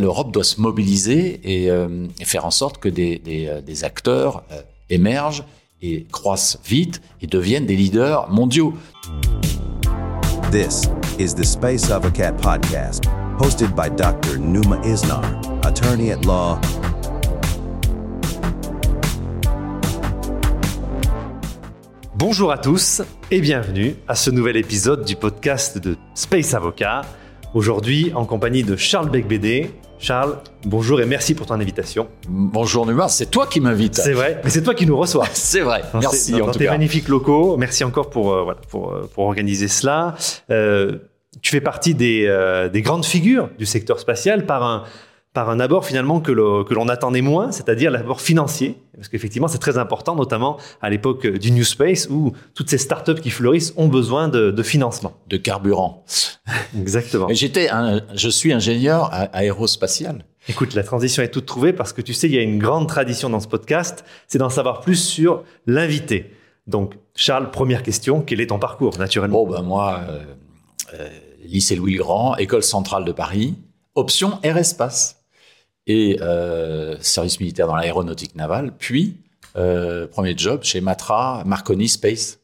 L'Europe doit se mobiliser et, euh, et, faire en sorte que des, des, euh, des acteurs euh, émergent et croissent vite et deviennent des leaders mondiaux. This is the Space Avocat podcast, hosted by Dr. Numa Isnar, attorney at law. Bonjour à tous et bienvenue à ce nouvel épisode du podcast de Space Avocat. Aujourd'hui en compagnie de Charles Becbédé. Charles, bonjour et merci pour ton invitation. Bonjour Numa, c'est toi qui m'invites. C'est vrai, mais c'est toi qui nous reçois. c'est vrai, Dans merci en dans tout tes cas. magnifiques locaux. Merci encore pour, euh, voilà, pour, euh, pour organiser cela. Euh, tu fais partie des, euh, des grandes figures du secteur spatial par un, par un abord finalement que l'on attendait moins, c'est-à-dire l'abord financier. Parce qu'effectivement, c'est très important, notamment à l'époque du New Space où toutes ces startups qui fleurissent ont besoin de, de financement. De carburant. Exactement. Mais j'étais, je suis ingénieur aérospatial. Écoute, la transition est toute trouvée parce que tu sais, il y a une grande tradition dans ce podcast, c'est d'en savoir plus sur l'invité. Donc, Charles, première question, quel est ton parcours, naturellement? Bon ben moi, euh, euh, lycée Louis Grand, école centrale de Paris, option Air Espace et euh, service militaire dans l'aéronautique navale, puis euh, premier job chez Matra Marconi Space,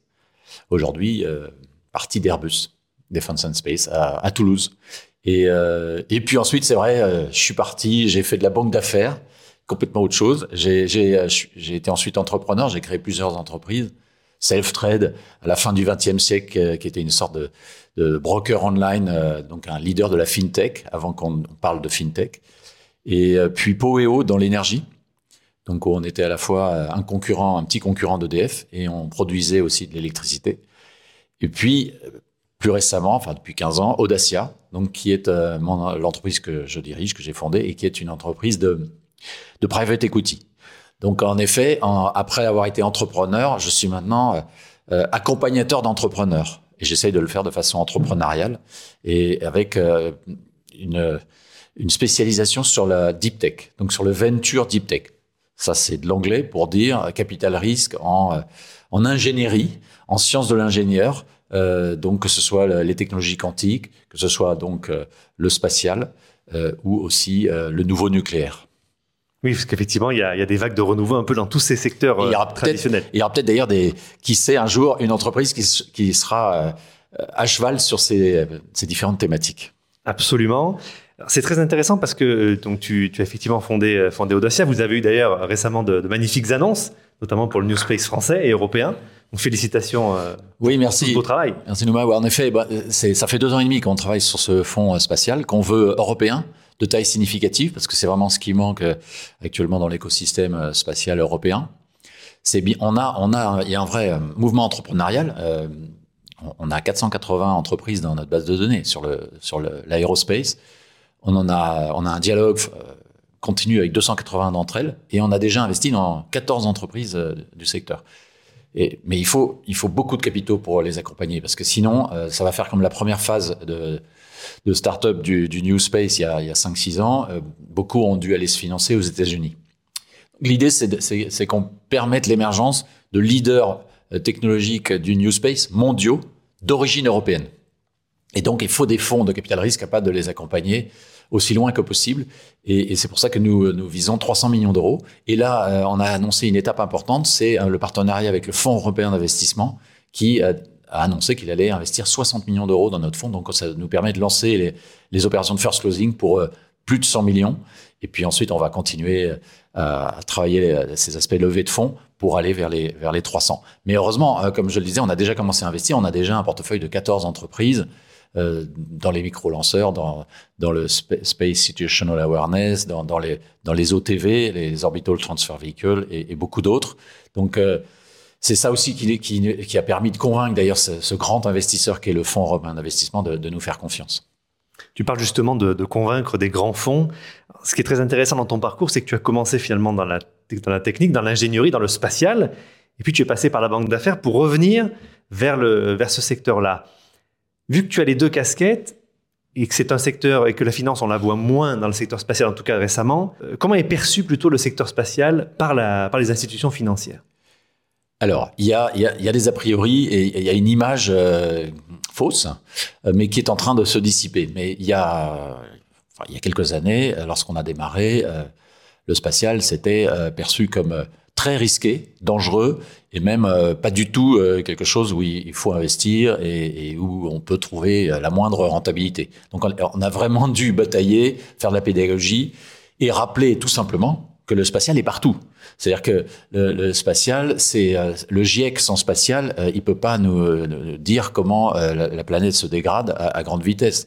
aujourd'hui euh, partie d'Airbus Defense and Space à, Toulouse. Et, puis ensuite, c'est vrai, je suis parti, j'ai fait de la banque d'affaires, complètement autre chose. J'ai été ensuite entrepreneur, j'ai créé plusieurs entreprises, self-trade à la fin du XXe siècle, qui était une sorte de, broker online, donc un leader de la fintech, avant qu'on on parle de fintech. Et euh, puis Poeo dans l'énergie. Donc on était à la fois euh, un concurrent, un petit concurrent d'EDF, et on produisait aussi de l'électricité. Et puis, euh, plus récemment, enfin depuis 15 ans, Audacia, donc qui est l'entreprise que je dirige, que j'ai fondée, et qui est une entreprise de, private equity. Donc en effet, après avoir été entrepreneur, je suis maintenant accompagnateur d'entrepreneurs. Et j'essaye de le faire de façon entrepreneuriale et avec une, une spécialisation sur la deep tech, donc sur le venture deep tech. Ça, c'est de l'anglais pour dire capital risque en, euh, en ingénierie, en sciences de l'ingénieur, euh, donc que ce soit le- les technologies quantiques, que ce soit donc euh, le spatial euh, ou aussi euh, le nouveau nucléaire. Oui, parce qu'effectivement, il y, a, il y a des vagues de renouveau un peu dans tous ces secteurs Il y euh, aura peut-être- traditionnels. Il y aura peut-être d'ailleurs des, qui sait un jour, une entreprise qui, qui sera euh, à cheval sur ces, ces différentes thématiques. Absolument. C'est très intéressant parce que euh, donc, tu, tu as effectivement fondé, euh, fondé Audacia. Vous avez eu d'ailleurs récemment de, de magnifiques annonces, notamment pour le New Space français et européen. Donc, félicitations euh, Oui, pour merci. ce beau travail. Merci Nouma. Ouais, en effet, bah, ça fait deux ans et demi qu'on travaille sur ce fonds euh, spatial qu'on veut européen, de taille significative, parce que c'est vraiment ce qui manque actuellement dans l'écosystème spatial européen. C'est on a, on a, il y a un vrai mouvement entrepreneurial. euh, on- a 480 entreprises dans notre base de données sur le sur l'aérospace. On a, on a un dialogue euh, continu avec 280 d'entre elles, et on a déjà investi dans 14 entreprises euh, du secteur. Mais il faut, il faut beaucoup de capitaux pour les accompagner, parce que sinon, euh, ça va faire comme la première phase de, de start-up du, du New Space il y a, a 5-6 ans. Beaucoup ont dû aller se financer aux États-Unis. L'idée, c'est qu'on permette l'émergence de leaders technologiques du New Space mondiaux d'origine européenne. Et donc, il faut des fonds de capital risque capables de les accompagner aussi loin que possible. Et, c'est pour ça que nous, nous visons 300 millions d'euros. Et là, euh, on a annoncé une étape importante, c'est euh, le partenariat avec le Fonds européen d'investissement qui euh, a annoncé qu'il allait investir 60 millions d'euros dans notre fonds. Donc, ça nous permet de lancer les, opérations de first closing pour euh, plus de 100 millions. Et puis ensuite, on va continuer euh, à travailler euh, ces aspects levés de fonds pour aller vers les, vers les 300. Mais heureusement, euh, comme je le disais, on a déjà commencé à investir. On a déjà un portefeuille de 14 entreprises dans les micro-lanceurs, dans, dans le spa- Space Situational Awareness, dans, les, dans les OTV, les Orbital Transfer Vehicles et, beaucoup d'autres. Donc, c'est ça aussi qui, qui, a permis de convaincre d'ailleurs ce, grand investisseur qui est le Fonds européen d'investissement de, de nous faire confiance. Tu parles justement de, convaincre des grands fonds. Ce qui est très intéressant dans ton parcours, c'est que tu as commencé finalement dans la, technique, dans l'ingénierie, dans le spatial, et puis tu es passé par la banque d'affaires pour revenir vers, le, vers ce secteur-là. Vu que tu as les deux casquettes, et que c'est un secteur, et que la finance, on la voit moins dans le secteur spatial, en tout cas récemment, euh, comment est perçu plutôt le secteur spatial par, la, par les institutions financières? Alors, il y a, y a des a priori et il y a une image euh, fausse, euh, mais qui est en train de se dissiper. Mais il y a, enfin, il y a quelques années, lorsqu'on a démarré, le spatial, c'était perçu comme très risqué, dangereux et même pas du tout quelque chose où il faut investir et, et, où on peut trouver la moindre rentabilité. Donc on a vraiment dû batailler, faire de la pédagogie et rappeler tout simplement que le spatial est partout. C'est-à-dire que le, spatial, c'est euh, le GIEC sans spatial, euh, il peut pas nous, euh, dire comment la, planète se dégrade à, grande vitesse.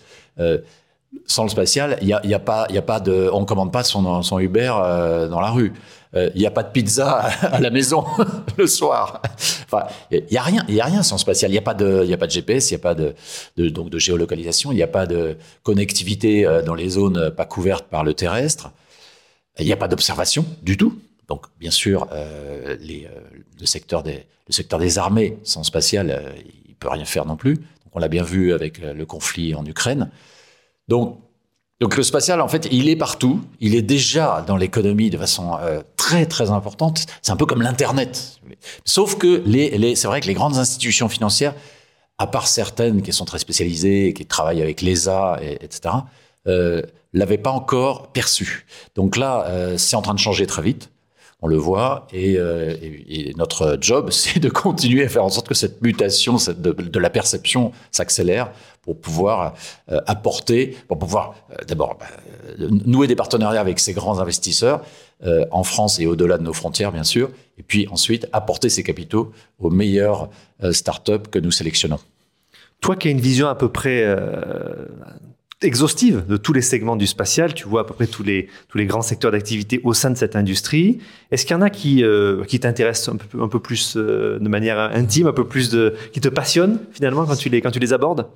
sans le spatial, il y a, y a, y a pas de, on commande pas son, Uber dans la rue. Il n'y a pas de pizza à la maison le soir. Enfin, il y a rien, il y a rien sans spatial. Il n'y a pas de, il a pas de GPS, il n'y a pas de, donc de géolocalisation, il n'y a pas de connectivité dans les zones pas couvertes par le terrestre. Il n'y a pas d'observation du tout. Donc, bien sûr, euh, euh, le, secteur des, armées sans spatial, euh, il peut rien faire non plus. On l'a bien vu avec le conflit en Ukraine. Donc, le spatial, en fait, il est partout. Il est déjà dans l'économie de façon euh, très, très importante. C'est un peu comme l'Internet. Sauf que c'est vrai que les grandes institutions financières, à part certaines qui sont très spécialisées, qui travaillent avec l'ESA, et, etc., euh, l'avaient pas encore perçu. Donc là, euh, c'est en train de changer très vite on le voit, euh, et, et, notre job, c'est de continuer à faire en sorte que cette mutation de, la perception s'accélère pour pouvoir euh, apporter, pour pouvoir euh, d'abord bah, nouer des partenariats avec ces grands investisseurs en France et au-delà de nos frontières, bien sûr, et puis ensuite apporter ces capitaux aux meilleures startups que nous sélectionnons. Toi qui as une vision à peu près exhaustive de tous les segments du spatial. Tu vois à peu près tous les, tous les grands secteurs d'activité au sein de cette industrie. Est-ce qu'il y en a qui, euh, qui t'intéressent un peu, plus euh, de manière intime, un peu plus de, qui te passionnent finalement quand tu les, quand tu les abordes?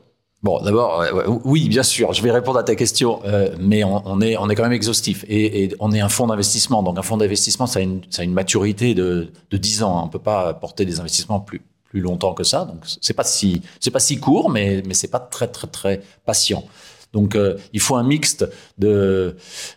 Bon, d'abord, oui, bien sûr, je vais répondre à ta question, euh, mais on, est, on est quand même exhaustif et, on est un fonds d'investissement. Donc, un fonds d'investissement, ça, a une, ça une maturité de, de 10 ans. On ne peut pas porter des investissements plus, plus longtemps que ça. Donc, c'est pas si, pas si court, mais, mais c'est pas très, très, très patient. Donc, euh, il faut un mixte de,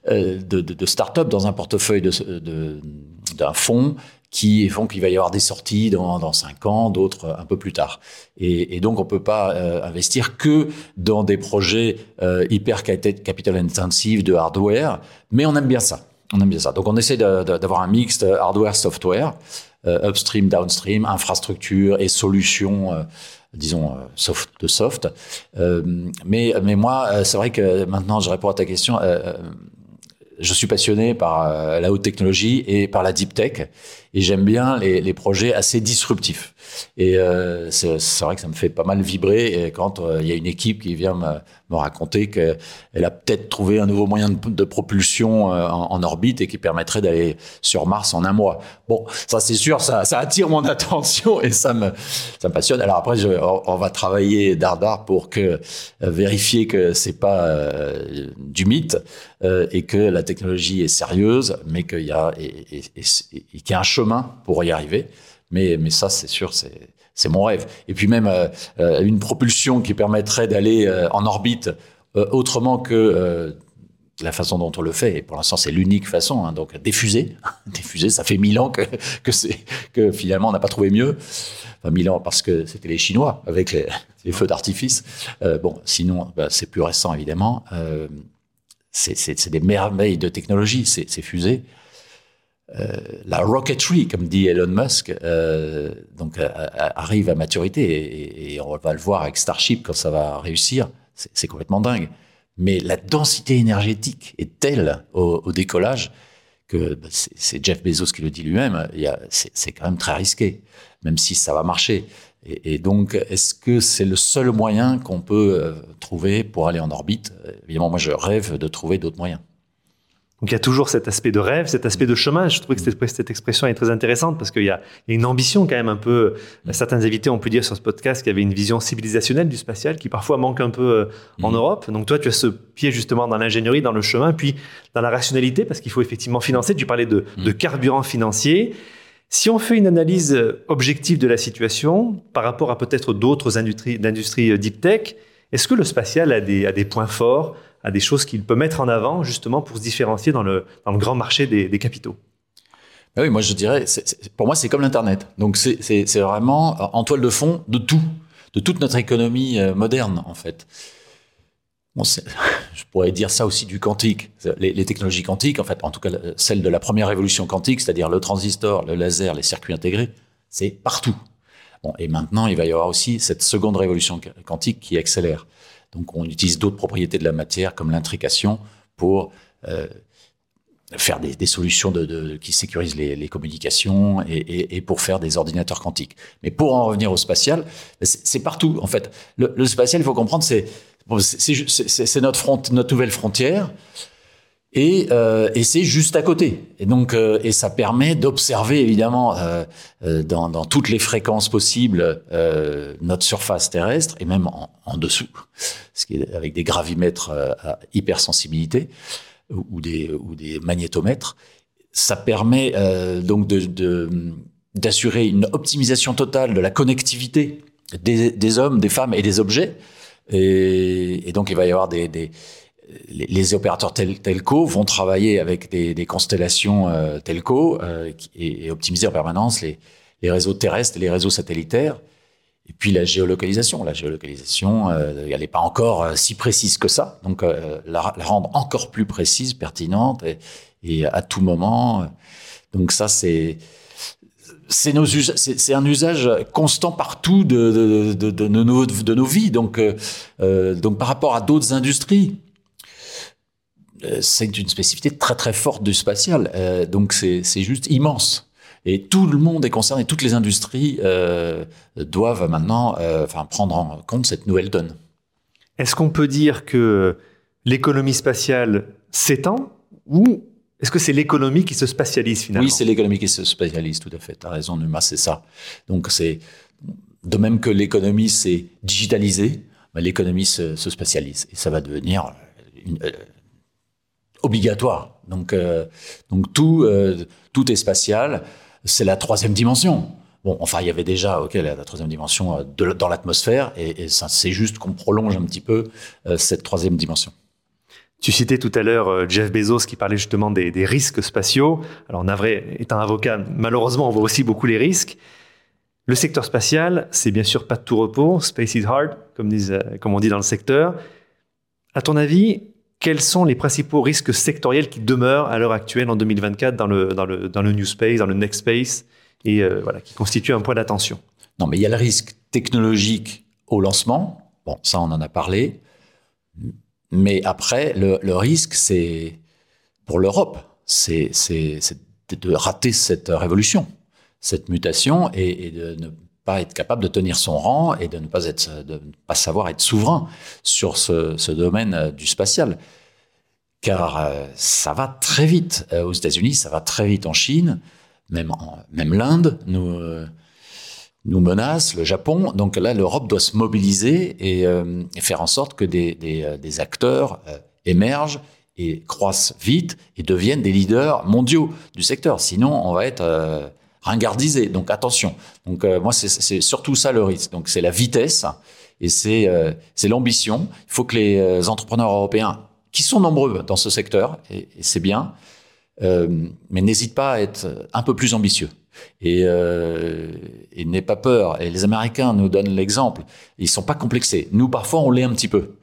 euh, de, de, de start-up dans un portefeuille d'un fonds qui font qu'il va y avoir des sorties dans, dans cinq ans, d'autres un peu plus tard. Et, et donc, on peut pas euh, investir que dans des projets euh, hyper capital intensive de hardware, mais on aime bien ça. On aime bien ça. Donc, on essaie d'avoir un mixte hardware-software, upstream, downstream, infrastructure et solutions disons, euh, soft de soft. Euh, mais, mais moi, euh, c'est vrai que maintenant, je réponds à ta question. je suis passionné par la haute technologie et par la deep tech, et j'aime bien les, projets assez disruptifs. Et c'est vrai que ça me fait pas mal vibrer quand il y a une équipe qui vient me, raconter qu'elle a peut-être trouvé un nouveau moyen de, propulsion en, en, orbite et qui permettrait d'aller sur Mars en un mois. Bon, ça c'est sûr, ça, attire mon attention et ça me, passionne. Alors après, on va travailler dardard pour euh, vérifier que c'est pas euh, du mythe euh, et que la technologie est sérieuse, mais qu'il y a qu'il y a un pour y arriver. Mais, mais ça, c'est sûr, c'est c'est mon rêve. Et puis même euh, euh, une propulsion qui permettrait d'aller euh, en orbite autrement que la façon dont on le fait. Et pour l'instant, c'est l'unique façon. Hein, donc diffuser, diffuser, ça fait mille ans que, que, que finalement on n'a pas trouvé mieux. Enfin, mille ans parce que c'était les Chinois avec les, feux d'artifice. Bon, sinon, bah, c'est plus récent évidemment. Euh, c'est des merveilles de technologie, ces fusées. Euh, la rocketry, comme dit Elon Musk, euh, donc euh, arrive à maturité et, on va le voir avec Starship quand ça va réussir. C'est complètement dingue. Mais la densité énergétique est telle au, décollage que bah, c'est Jeff Bezos qui le dit lui-même. C'est quand même très risqué, même si ça va marcher. Et, donc, est-ce que c'est le seul moyen qu'on peut trouver pour aller en orbite? Évidemment, moi, je rêve de trouver d'autres moyens. Donc il y a toujours cet aspect de rêve, cet aspect de chemin. Je trouve que cette, cette expression est très intéressante parce qu'il y, y, a une ambition quand même un peu. Mm. Certains invités ont pu dire sur ce podcast qu'il y avait une vision civilisationnelle du spatial qui parfois manque un peu euh, en mm. Europe. Donc toi, tu as ce pied justement dans l'ingénierie, dans le chemin, puis dans la rationalité parce qu'il faut effectivement financer. Tu parlais de, mm. de carburant financier. Si on fait une analyse objective de la situation par rapport à peut-être d'autres industries, industries euh, deep tech, est-ce que le spatial a des, a des points forts à des choses qu'il peut mettre en avant justement pour se différencier dans le, dans le grand marché des, capitaux ben oui, moi je dirais, pour moi c'est comme l'Internet. Donc c'est vraiment en toile de fond de tout, de toute notre économie euh, moderne en fait. je pourrais dire ça aussi du quantique. Les, technologies quantiques, en fait, en tout cas celle de la première révolution quantique, c'est-à-dire le transistor, le laser, les circuits intégrés, c'est partout. Bon, et maintenant, il va y avoir aussi cette seconde révolution quantique qui accélère. Donc, on utilise d'autres propriétés de la matière, comme l'intrication, pour euh, faire des, solutions qui sécurisent les, communications et, pour faire des ordinateurs quantiques. Mais pour en revenir au spatial, c'est partout, en fait. Le, spatial, il faut comprendre, c'est notre nouvelle frontière. Et, euh, et c'est juste à côté. Et donc, euh, et ça permet d'observer évidemment euh, euh dans, dans, toutes les fréquences possibles euh, notre surface terrestre et même en, en, dessous, ce qui est avec des gravimètres euh, à hypersensibilité ou des, ou des magnétomètres. Ça permet donc de d'assurer une optimisation totale de la connectivité des, des, hommes, des femmes et des objets. Et, et donc, il va y avoir des, des les, opérateurs telco vont travailler avec des, constellations euh, telco euh, et, optimiser en permanence les, réseaux terrestres et les réseaux satellitaires. Et puis la géolocalisation. La géolocalisation, euh, elle n'est pas encore si précise que ça. Donc la, rendre encore plus précise, pertinente et, à tout moment. Donc ça, c'est c'est un usage constant partout de, nos, vies. Donc, par rapport à d'autres industries, euh, c'est une spécificité très très forte du spatial. Euh, donc c'est juste immense. Et tout le monde est concerné, toutes les industries euh, doivent maintenant enfin, prendre en compte cette nouvelle donne. Est-ce qu'on peut dire que l'économie spatiale s'étend ou est-ce que c'est l'économie qui se spatialise finalement? Oui, c'est l'économie qui se spatialise, tout à fait. Tu as raison, Numa, c'est ça. Donc c'est de même que l'économie s'est digitalisée, bah, l'économie se, se, spatialise. Et ça va devenir une, obligatoire. Donc, euh, donc tout, euh, tout est spatial. C'est la troisième dimension. Bon, enfin, il y avait déjà, ok, la, troisième dimension euh, dans l'atmosphère, et, c'est juste qu'on prolonge un petit peu cette troisième dimension. Tu citais tout à l'heure Jeff Bezos qui parlait justement des, des risques spatiaux. Alors, Navré étant avocat, malheureusement, on voit aussi beaucoup les risques. Le secteur spatial, c'est bien sûr pas de tout repos. Space is hard, comme, comme on dit dans le secteur. À ton avis, quels sont les principaux risques sectoriels qui demeurent à l'heure actuelle en 2024 dans le, dans le, dans le New Space, dans le Next Space, et euh, voilà, qui constituent un point d'attention? Non, mais il y a le risque technologique au lancement. Bon, ça, on en a parlé. Mais après, le, risque, c'est pour l'Europe, c'est de rater cette révolution, cette mutation, et, et de ne pas être capable de tenir son rang et de ne pas, être, de pas savoir être souverain sur ce, domaine euh, du spatial. Car euh, ça va très vite euh, aux États-Unis, ça va très vite en Chine, même, même l'Inde nous, nous menace, le Japon. Donc là, l'Europe doit se mobiliser et, faire en sorte que des, des acteurs émergent et croissent vite et deviennent des leaders mondiaux du secteur. Sinon, on va être ringardisé. Donc attention. Donc euh, moi, c'est surtout ça le risque. Donc c'est la vitesse et c'est euh, l'ambition. Il faut que les euh, entrepreneurs européens, qui sont nombreux dans ce secteur, et, c'est bien, mais n'hésitent pas à être un peu plus ambitieux. Et, et n'aie pas peur. Et les Américains nous donnent l'exemple. Ils sont pas complexés. Nous, parfois, on l'est un petit peu.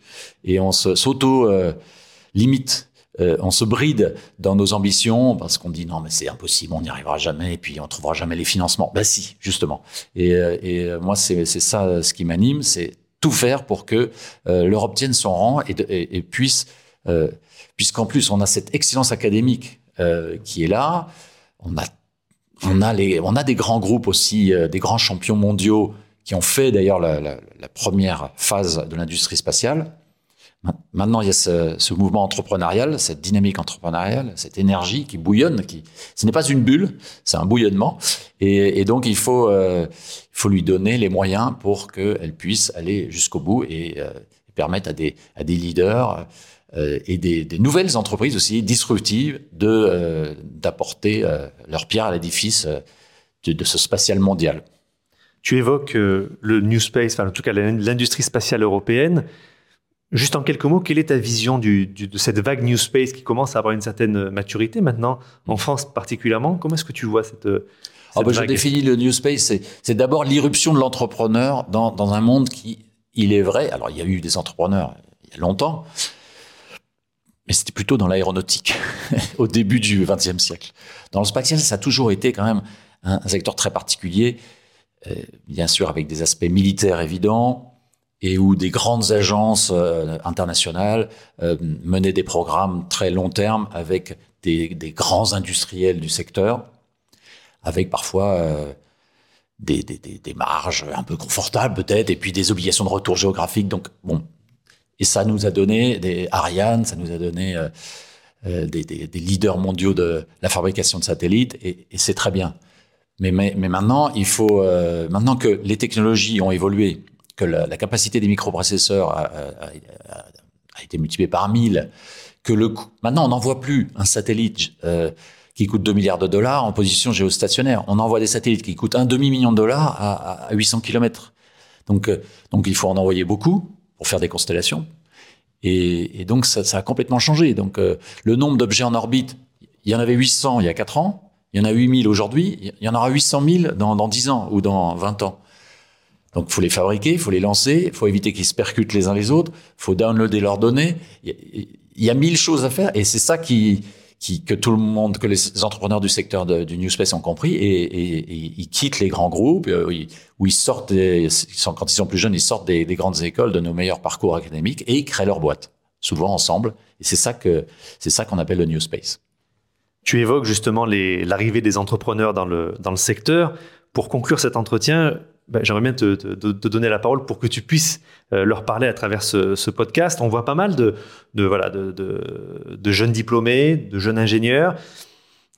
Et on s'auto-limite euh, on se bride dans nos ambitions parce qu'on dit non mais c'est impossible, on n'y arrivera jamais et puis on trouvera jamais les financements. Ben si, justement. Et, euh, euh, moi c'est ça ce qui m'anime, c'est tout faire pour que l'Europe tienne son rang et, puisse, puisqu'en plus on a cette excellence académique qui est là, on a on a les on a des grands groupes aussi, des grands champions mondiaux qui ont fait d'ailleurs la première phase de l'industrie spatiale Maintenant, il y a ce, mouvement entrepreneurial, cette dynamique entrepreneuriale, cette énergie qui bouillonne. Qui, ce n'est pas une bulle, c'est un bouillonnement. Et, donc, il faut, euh, faut lui donner les moyens pour qu'elle puisse aller jusqu'au bout et, euh, permettre à des, à des leaders euh, et des, des, nouvelles entreprises aussi disruptives de d'apporter leur pierre à l'édifice de, de, ce spatial mondial. Tu évoques le New Space, enfin en tout cas l'industrie spatiale européenne. Juste en quelques mots, quelle est ta vision du, de cette vague New Space qui commence à avoir une certaine maturité maintenant, en France particulièrement? Comment est-ce que tu vois cette, cette ah bah, Je définis le New Space, c'est d'abord l'irruption de l'entrepreneur dans, dans, un monde qui, il est vrai, alors il y a eu des entrepreneurs, il y a longtemps. Mais c'était plutôt dans l'aéronautique, au début du XXe siècle. Dans le spatial, ça a toujours été quand même un, secteur très particulier, euh, bien sûr avec des aspects militaires évidents, et où des grandes agences euh, internationales euh, menaient des programmes très long terme avec des, des grands industriels du secteur, avec parfois des, des, des, marges un peu confortables peut-être, et puis des obligations de retour géographique. Donc, bon. Et ça nous a donné des Ariane, ça nous a donné euh, euh, des, des, leaders mondiaux de la fabrication de satellites, et, et c'est très bien. Mais, mais, mais, maintenant, il faut, euh, maintenant que les technologies ont évolué, la, capacité des microprocesseurs a, été multipliée par 1000, que le maintenant on n'envoie plus un satellite qui coûte 2 milliards de dollars en position géostationnaire. On envoie des satellites qui coûtent un demi-million de dollars à, à 800 km. Donc, euh, donc il faut en envoyer beaucoup pour faire des constellations. Et, donc ça, ça, a complètement changé. Donc euh, le nombre d'objets en orbite, il y en avait 800 il y a 4 ans, il y en a 8000 aujourd'hui, il y en aura 800 000 dans, dans 10 ans ou dans 20 ans. Donc, faut les fabriquer, il faut les lancer, il faut éviter qu'ils se percutent les uns les autres, il faut downloader leurs données. Il y a mille choses à faire et c'est ça qui, qui, que tout le monde, que les entrepreneurs du secteur du New Space ont compris et, ils quittent les grands groupes euh, où ils, sortent, des, quand ils sont plus jeunes, ils sortent des, des, grandes écoles, de nos meilleurs parcours académiques et ils créent leur boîte, souvent ensemble. Et c'est ça que c'est ça qu'on appelle le New Space. Tu évoques justement l'arrivée des entrepreneurs dans le, dans le secteur. Pour conclure cet entretien, ben, j'aimerais bien te, donner la parole pour que tu puisses euh, leur parler à travers ce, podcast. On voit pas mal de, voilà, de, jeunes diplômés, de jeunes ingénieurs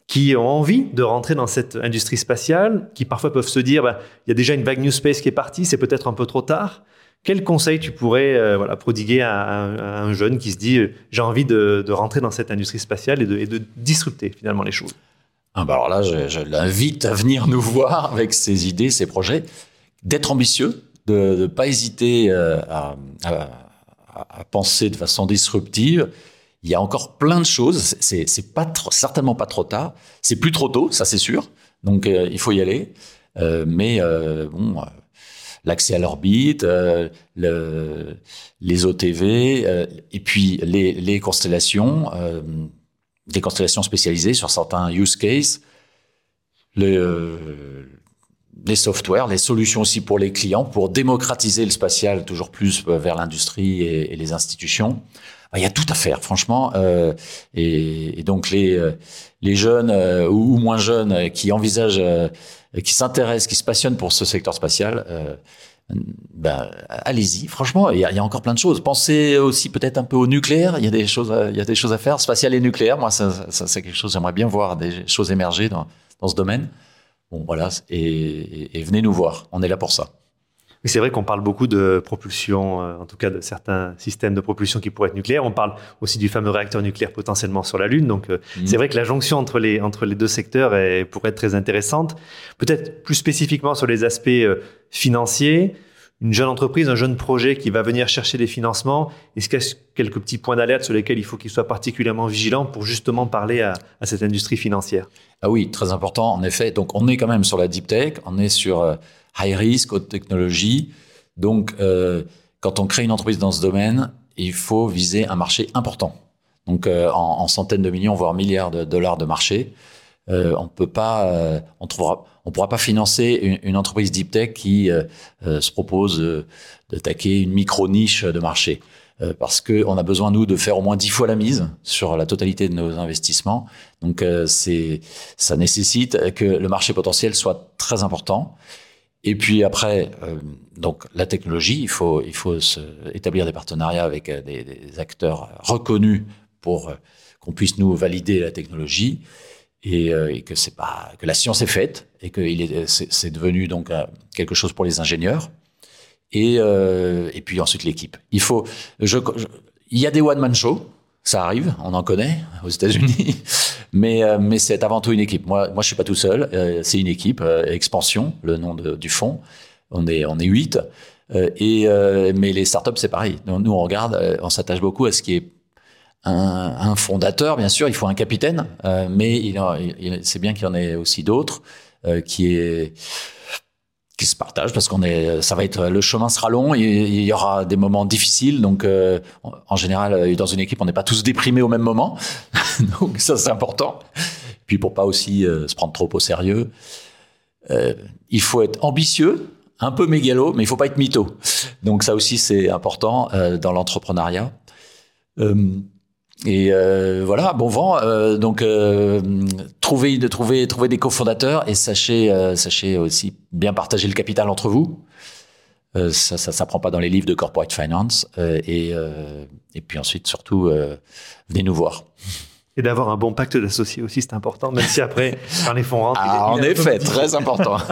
qui ont envie de rentrer dans cette industrie spatiale, qui parfois peuvent se dire, ben, il y a déjà une vague New Space qui est partie, c'est peut-être un peu trop tard. Quel conseil tu pourrais euh, voilà, prodiguer à, un jeune qui se dit, j'ai envie de, rentrer dans cette industrie spatiale et de disrupter finalement les choses? Ah bah alors là, je, je l'invite à venir nous voir avec ses idées, ses projets d'être ambitieux, de ne pas hésiter euh, à, à, à, penser de façon disruptive. Il y a encore plein de choses. C'est, c'est pas trop, certainement pas trop tard. C'est plus trop tôt, ça c'est sûr. Donc euh, il faut y aller. Euh, mais euh, bon, euh, l'accès à l'orbite, le, les OTV, et puis les, les constellations, des constellations spécialisées sur certains use cases. Le, les softwares, les solutions aussi pour les clients, pour démocratiser le spatial toujours plus euh, vers l'industrie et, les institutions. Il y a tout à faire, franchement. Euh, et, donc les euh, jeunes euh, ou, moins jeunes qui envisagent, qui s'intéressent, qui se passionnent pour ce secteur spatial. Ben, allez-y. Franchement, il y, a, encore plein de choses. Pensez aussi peut-être un peu au nucléaire. Il y a des choses, y a des choses à faire. Spatial et nucléaire, moi, ça, c'est quelque chose. J'aimerais bien voir des choses émerger dans ce domaine. Bon, voilà, et, venez nous voir. On est là pour ça. C'est vrai qu'on parle beaucoup de propulsion, euh, en tout cas de certains systèmes de propulsion qui pourraient être nucléaires. On parle aussi du fameux réacteur nucléaire potentiellement sur la Lune. Donc, mmh. c'est vrai que la jonction entre les, entre les deux secteurs est, pourrait être très intéressante. Peut-être plus spécifiquement sur les aspects euh, financiers une jeune entreprise, un jeune projet qui va venir chercher des financements Est-ce qu'il y a quelques petits points d'alerte sur lesquels il faut qu'il soit particulièrement vigilant pour justement parler à, à, cette industrie financière? Ah oui, très important, en effet. Donc, on est quand même sur la deep tech, on est sur euh, high risk, haute technologie. Donc, euh, quand on crée une entreprise dans ce domaine, il faut viser un marché important. Donc, euh, en, en, centaines de millions, voire milliards de dollars de marché. Euh, on peut pas, euh, on trouvera, on pourra pas financer une, une entreprise deep tech qui euh, se propose d'attaquer une micro niche de marché, parce que on a besoin nous de faire au moins dix fois la mise sur la totalité de nos investissements. Donc c'est, ça nécessite que le marché potentiel soit très important. Et puis après, donc la technologie, il faut, il faut se, établir des partenariats avec des, des acteurs reconnus pour qu'on puisse nous valider la technologie. Et, euh, et, que c'est pas que la science est faite et que il est c'est devenu donc euh, quelque chose pour les ingénieurs. Et euh, et puis ensuite l'équipe. Il faut je, il y a des one man show, ça arrive, on en connaît aux États-Unis, mais euh, mais c'est avant tout une équipe. Moi moi je suis pas tout seul, euh, c'est une équipe expansion, le nom de, du fond. On est on est huit et mais les startups c'est pareil. Nous on regarde, on s'attache beaucoup à ce qui est un, un, fondateur, bien sûr, il faut un capitaine, euh, mais il, il c'est bien qu'il y en ait aussi d'autres, euh, qui est qui se partagent parce qu'on est, ça va être, le chemin sera long il y aura des moments difficiles. Donc, euh, en général, dans une équipe, on n'est pas tous déprimés au même moment. donc, ça, c'est important. Puis, pour pas aussi euh, se prendre trop au sérieux, euh, il faut être ambitieux, un peu mégalo, mais il faut pas être mytho. Donc, ça aussi, c'est important euh, dans l'entrepreneuriat. Et euh, voilà, bon vent. Euh, donc euh, trouvez, de trouver, trouver des cofondateurs et sachez, euh, sachez aussi bien partager le capital entre vous. Euh, ça, ça s'apprend pas dans les livres de corporate finance. Euh, et, euh, et puis ensuite, surtout, euh, venez nous voir. Et d'avoir un bon pacte d'associés aussi, c'est important, même si après, quand les fonds rentrent. Ah, en effet, très important.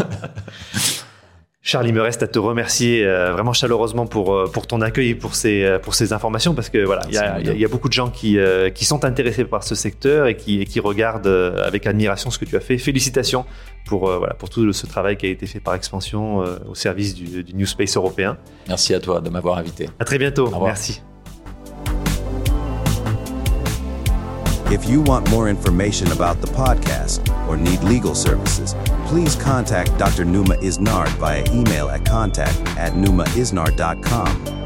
Charles, il me reste à te remercier euh, vraiment chaleureusement pour, euh, pour ton accueil et pour ces, euh, pour ces informations parce que voilà, il y a, y y beaucoup de gens qui, euh, qui sont intéressés par ce secteur et qui, et qui regardent avec admiration ce que tu as fait. Félicitations pour, euh, voilà, pour tout ce travail qui a été fait par expansion euh, au service du, du New Space européen. Merci à toi de m'avoir invité. À très bientôt. Merci. If you want more information about the podcast or need legal services, please contact Dr. Numa Isnard via email at contact at numaisnard.com